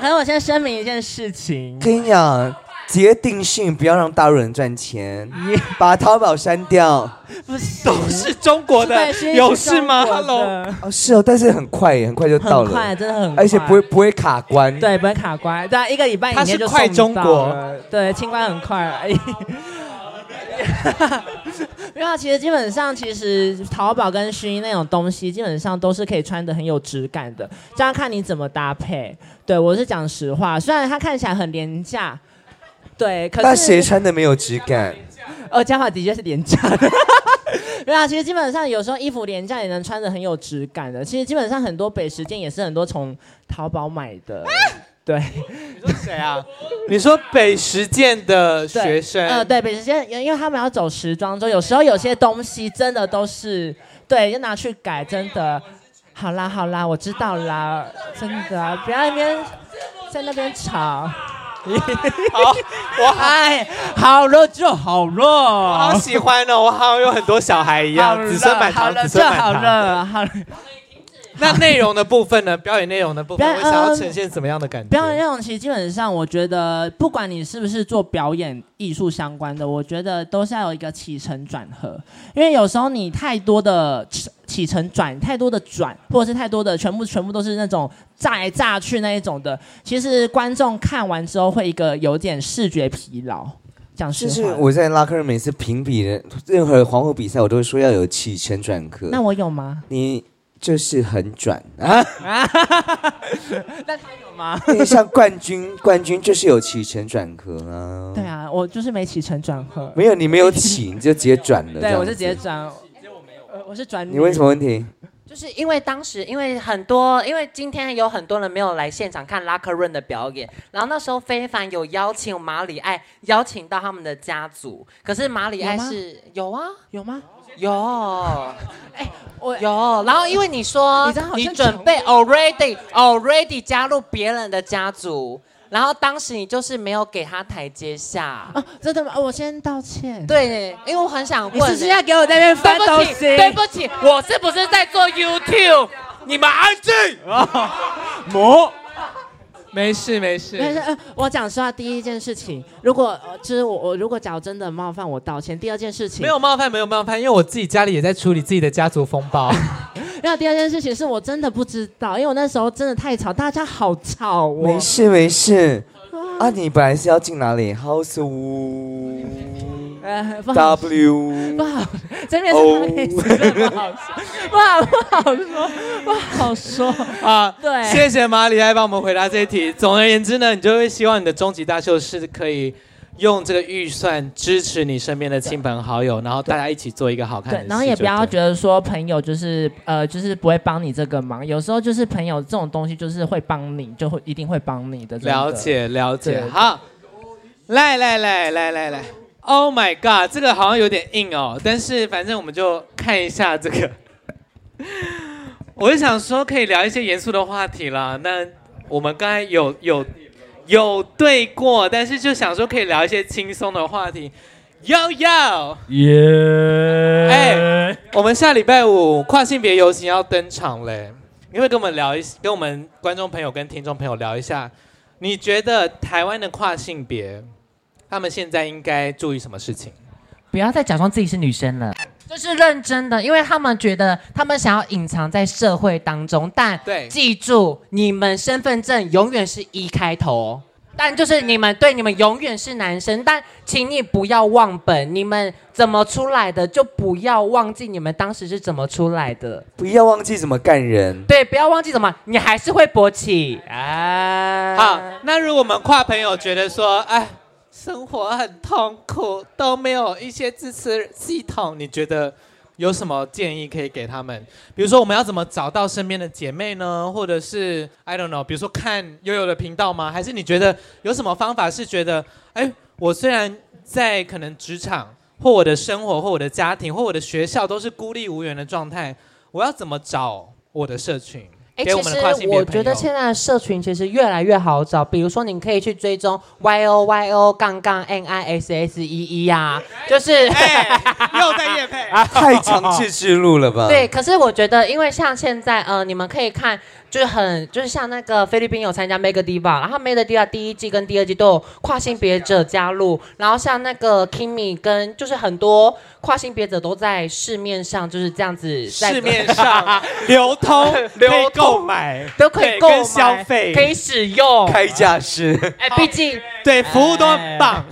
可是我先声明一件事情，跟你讲。决定性不要让大陆人赚钱，把淘宝删掉。不是，都是中国的，有事吗？Hello，哦是哦，但是很快，很快就到了，很快，真的很快，而且不会不会卡关，对，不会卡关，对，一个礼拜以内就快中国，对，清关很快而已。没有啊，其实基本上，其实淘宝跟薰衣那种东西，基本上都是可以穿的很有质感的，这样看你怎么搭配。对，我是讲实话，虽然它看起来很廉价。对，可是那谁穿的没有质感？哦，嘉华的确是廉价的。对啊，其实基本上有时候衣服廉价也能穿的很有质感的。其实基本上很多北时间也是很多从淘宝买的。对，你说谁啊？你说北实践的学生？呃，对，北实践，因为他们要走时装周，有时候有些东西真的都是对，要拿去改，真的。好啦好啦，我知道啦，真的、啊，不要那边在那边吵。好，我哎，好了就好了，我好喜欢哦，我好像有很多小孩一样，子孙满堂，子孙满堂。好了，好了。那内容的部分呢？表演内容的部分，我想要呈现什么样的感觉？表演内容其实基本上，我觉得不管你是不是做表演艺术相关的，我觉得都是要有一个起承转合。因为有时候你太多的起承转，太多的转，或者是太多的全部全部都是那种炸来炸去那一种的，其实观众看完之后会一个有点视觉疲劳。讲实话，就是我在拉克每次评比的任何皇后比赛，我都会说要有起承转合。那我有吗？你。就是很转啊！那他有吗？像冠军，冠军就是有起承转合啊。对啊，我就是没起承转合。没有，你没有起，你就直接转了。对，我是直接转。我没有，我是转。你问什么问题？就是因为当时，因为很多，因为今天有很多人没有来现场看拉克润的表演，然后那时候非凡有邀请马里艾邀请到他们的家族，可是马里艾是有，有啊，有吗？有，哎，我有，然后因为你说你准备 already already 加入别人的家族，然后当时你就是没有给他台阶下啊，真的吗？我先道歉。对，因为我很想问，你是要给我在那边翻东西？对不起，我是不是在做 YouTube？你们安静啊！魔。没事没事，没事。我讲实话，第一件事情，如果就是我我如果假如真的冒犯，我道歉。第二件事情，没有冒犯，没有冒犯，因为我自己家里也在处理自己的家族风暴。然后第二件事情是我真的不知道，因为我那时候真的太吵，大家好吵哦。没事没事，啊，你本来是要进哪里？House 五。呃 W 不好，真的是不好说，不好不好说，不好说啊。对，谢谢马里爱帮我们回答这一题。总而言之呢，你就会希望你的终极大秀是可以用这个预算支持你身边的亲朋好友，然后大家一起做一个好看的。对，然后也不要觉得说朋友就是呃就是不会帮你这个忙，有时候就是朋友这种东西就是会帮你，就会一定会帮你的。了解了解，好，来来来来来来。Oh my god，这个好像有点硬哦，但是反正我们就看一下这个。我就想说可以聊一些严肃的话题啦。那我们刚才有有有对过，但是就想说可以聊一些轻松的话题。Yo yo，耶！哎，我们下礼拜五跨性别游行要登场嘞，你会跟我们聊一，跟我们观众朋友跟听众朋友聊一下，你觉得台湾的跨性别？他们现在应该注意什么事情？不要再假装自己是女生了，这是认真的，因为他们觉得他们想要隐藏在社会当中，但对，记住你们身份证永远是一开头，但就是你们对你们永远是男生，但请你不要忘本，你们怎么出来的就不要忘记你们当时是怎么出来的，不要忘记怎么干人，对，不要忘记怎么，你还是会勃起啊。好，那如果我们跨朋友觉得说，哎。生活很痛苦，都没有一些支持系统。你觉得有什么建议可以给他们？比如说，我们要怎么找到身边的姐妹呢？或者是 I don't know，比如说看悠悠的频道吗？还是你觉得有什么方法是觉得，哎，我虽然在可能职场或我的生活或我的家庭或我的学校都是孤立无援的状态，我要怎么找我的社群？其实我觉得现在的社群其实越来越好找，比如说你可以去追踪 Y O Y O 杠杠 N I S S E E 呀，就是又在夜配，太长期之路了吧？对，可是我觉得，因为像现在，呃，你们可以看。就是很，就是像那个菲律宾有参加 Mega Diva，然后 Mega Diva 第一季跟第二季都有跨性别者加入，然后像那个 Kimmy 跟就是很多跨性别者都在市面上就是这样子在市面上。流通、流购买都可以购买消费，可以使用。开价是。哎，毕竟对服务都很棒，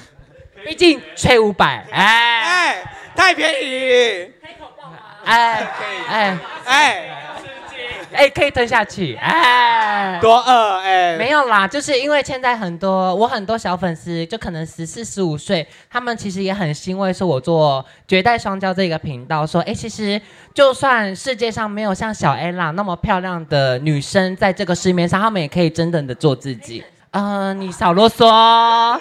毕竟吹五百，哎。哎，太便宜，哎哎。哎。哎，可以吞下去，哎，多饿哎，没有啦，就是因为现在很多我很多小粉丝，就可能十四十五岁，他们其实也很欣慰，说我做绝代双骄这个频道，说哎，其实就算世界上没有像小 ella 那么漂亮的女生在这个市面上，他们也可以真正的做自己。嗯、呃，你少啰嗦。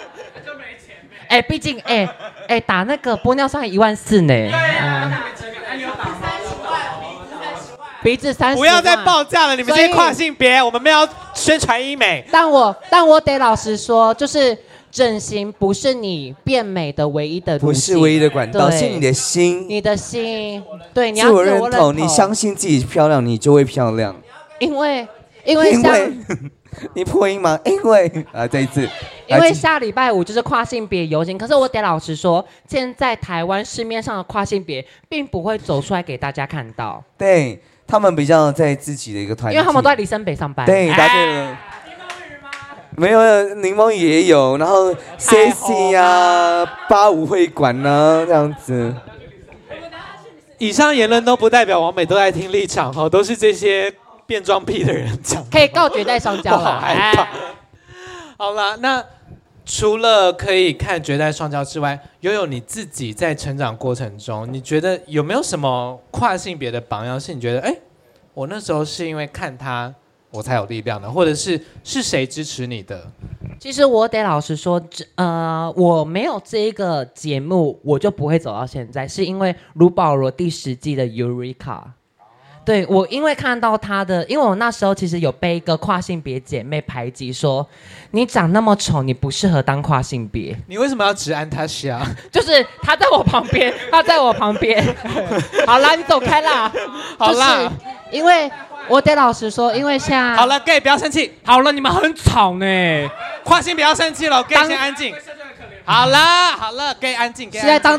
哎，毕竟哎哎打那个玻尿酸一万四呢。对啊。鼻子三十万。不要再报价了，你们这些跨性别，我们没有宣传医美。但我但我得老实说，就是整形不是你变美的唯一的不是唯一的管道，是你的心。你的心，对，你要自我认同，你相信自己漂亮，你就会漂亮。因为因为像。你破音吗？因为啊，这一次，因为下礼拜五就是跨性别游行。可是我得老实说，现在台湾市面上的跨性别并不会走出来给大家看到。对，他们比较在自己的一个团体，因为他们都在离森北上班。对，答对了。没有，柠檬雨也有，然后 CC 呀，八五会馆呢，这样子。以上言论都不代表王美都在听立场哈，都是这些。变装癖的人讲，可以告绝代双骄了。好害怕。好了，那除了可以看绝代双骄之外，悠悠你自己在成长过程中，你觉得有没有什么跨性别的榜样？是你觉得，哎，我那时候是因为看他，我才有力量的，或者是是谁支持你的？其实我得老实说，呃，我没有这一个节目，我就不会走到现在，是因为卢保罗第十季的 Eureka。对，我因为看到他的，因为我那时候其实有被一个跨性别姐妹排挤，说你长那么丑，你不适合当跨性别。你为什么要指安他下 就是他在我旁边，他在我旁边。好啦，你走开啦。好啦，因为我得老实说，因为像好了，gay 不要生气。好了，你们很吵呢。跨性不要生气了，gay 先安静。好了好了，gay 安静。现在当。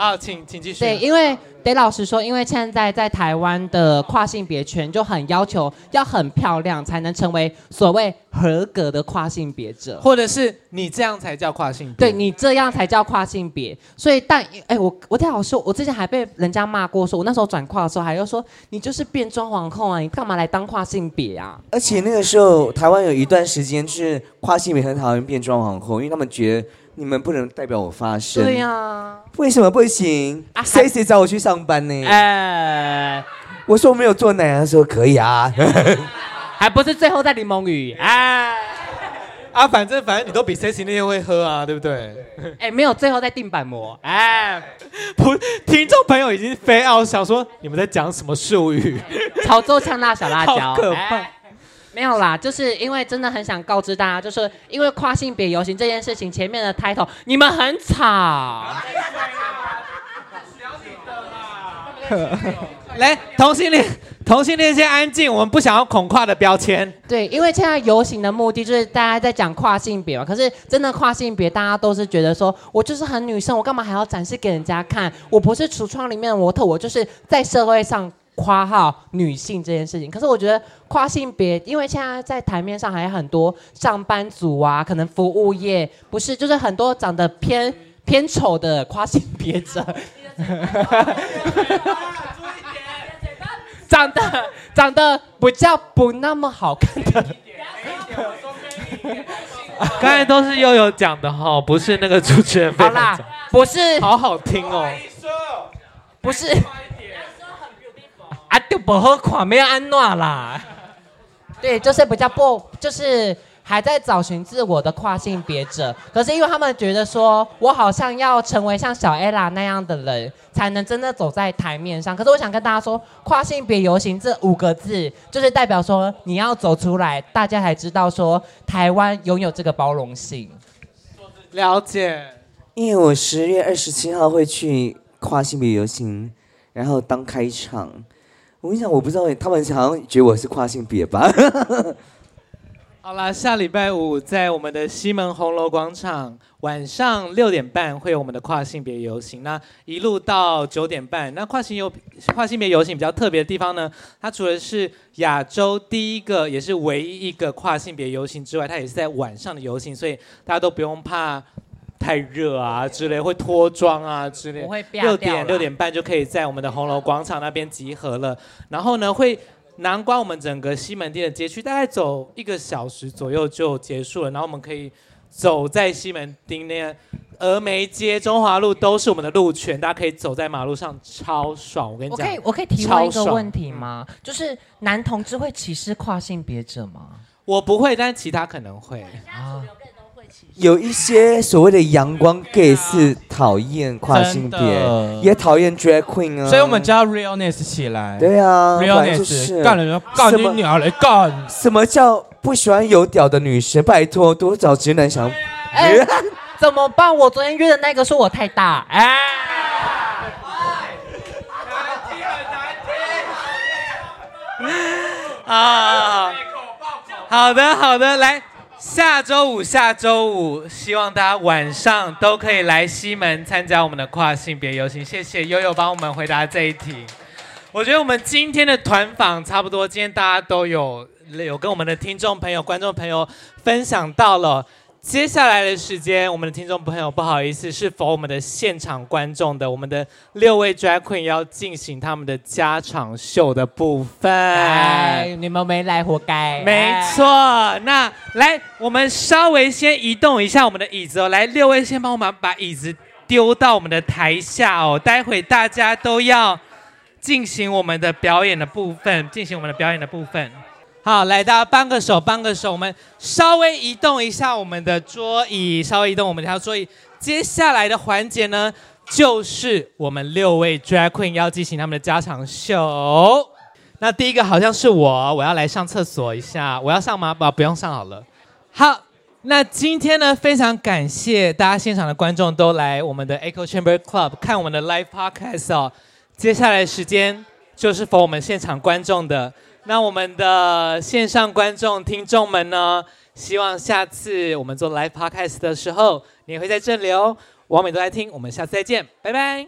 好，请请继续。对，因为。得老实说，因为现在在台湾的跨性别圈就很要求要很漂亮才能成为所谓合格的跨性别者，或者是你这样才叫跨性别。对，你这样才叫跨性别。所以但哎，我我得老实说，我之前还被人家骂过说，说我那时候转跨的时候还要说你就是变装皇后啊，你干嘛来当跨性别啊？而且那个时候台湾有一段时间就是跨性别很讨厌变装皇后，因为他们觉得。你们不能代表我发声。对呀、啊。为什么不行？谁、啊、谁找我去上班呢？哎，我说我没有做奶奶的时候可以啊。还不是最后在柠檬雨。哎，啊，反正反正你都比 Sexy 那天会喝啊，对不对？哎，没有，最后在定板膜。哎，不，听众朋友已经飞奥，想说你们在讲什么术语？潮州呛辣小辣椒。好可怕。哎没有啦，就是因为真的很想告知大家，就是因为跨性别游行这件事情，前面的 title 你们很吵。来，同性恋，同性恋先安静，我们不想要恐跨的标签。对，因为现在游行的目的就是大家在讲跨性别嘛，可是真的跨性别，大家都是觉得说我就是很女生，我干嘛还要展示给人家看？我不是橱窗里面的模特，我就是在社会上。括号女性这件事情，可是我觉得跨性别，因为现在在台面上还有很多上班族啊，可能服务业不是，就是很多长得偏 偏丑的跨性别者，长得长得比较不那么好看的，刚才都是悠悠讲的哈，不是那个主持人。好啦，不是，好好听哦，不是。不好看，没有安娜啦。对，就是比较不，就是还在找寻自我的跨性别者。可是因为他们觉得说，我好像要成为像小 ella 那样的人，才能真的走在台面上。可是我想跟大家说，跨性别游行这五个字，就是代表说你要走出来，大家才知道说台湾拥有这个包容性。了解，因为我十月二十七号会去跨性别游行，然后当开场。我跟你讲，我不知道，他们好像觉得我是跨性别吧？好了，下礼拜五在我们的西门红楼广场，晚上六点半会有我们的跨性别游行。那一路到九点半，那跨性游跨性别游行比较特别的地方呢，它除了是亚洲第一个，也是唯一一个跨性别游行之外，它也是在晚上的游行，所以大家都不用怕。太热啊之类，会脱妆啊之类。六点六点半就可以在我们的红楼广场那边集合了。然后呢，会南关我们整个西门町的街区，大概走一个小时左右就结束了。然后我们可以走在西门町那峨眉街、中华路都是我们的路权，大家可以走在马路上，超爽。我跟你讲，我可以我可以提问一个问题吗？就是男同志会歧视跨性别者吗？我不会，但是其他可能会啊。有一些所谓的阳光 gay 是讨厌跨性别，也讨厌 drag queen 啊，所以我们叫 realness 起来。对啊，realness 干了就干你娘来干。什么叫不喜欢有屌的女生？拜托，多找直男想。哎，怎么办？我昨天约的那个说我太大。哎，啊，好的好的，来。下周五，下周五，希望大家晚上都可以来西门参加我们的跨性别游行。谢谢悠悠帮我们回答这一题。我觉得我们今天的团访差不多，今天大家都有有跟我们的听众朋友、观众朋友分享到了。接下来的时间，我们的听众朋友不好意思，是否我们的现场观众的，我们的六位 drag queen 要进行他们的加场秀的部分。哎，你们没来活该。没错，那来，我们稍微先移动一下我们的椅子哦。来，六位先帮我们把椅子丢到我们的台下哦。待会大家都要进行我们的表演的部分，进行我们的表演的部分。好，来，大家帮个手，帮个手。我们稍微移动一下我们的桌椅，稍微移动我们这条桌椅。接下来的环节呢，就是我们六位 drag queen 要进行他们的加长秀。那第一个好像是我，我要来上厕所一下。我要上吗？不，不用上好了。好，那今天呢，非常感谢大家现场的观众都来我们的 Echo Chamber Club 看我们的 live podcast 哦。接下来时间就是逢我们现场观众的。那我们的线上观众、听众们呢？希望下次我们做 live podcast 的时候，你也会在这里哦。王美都来听，我们下次再见，拜拜。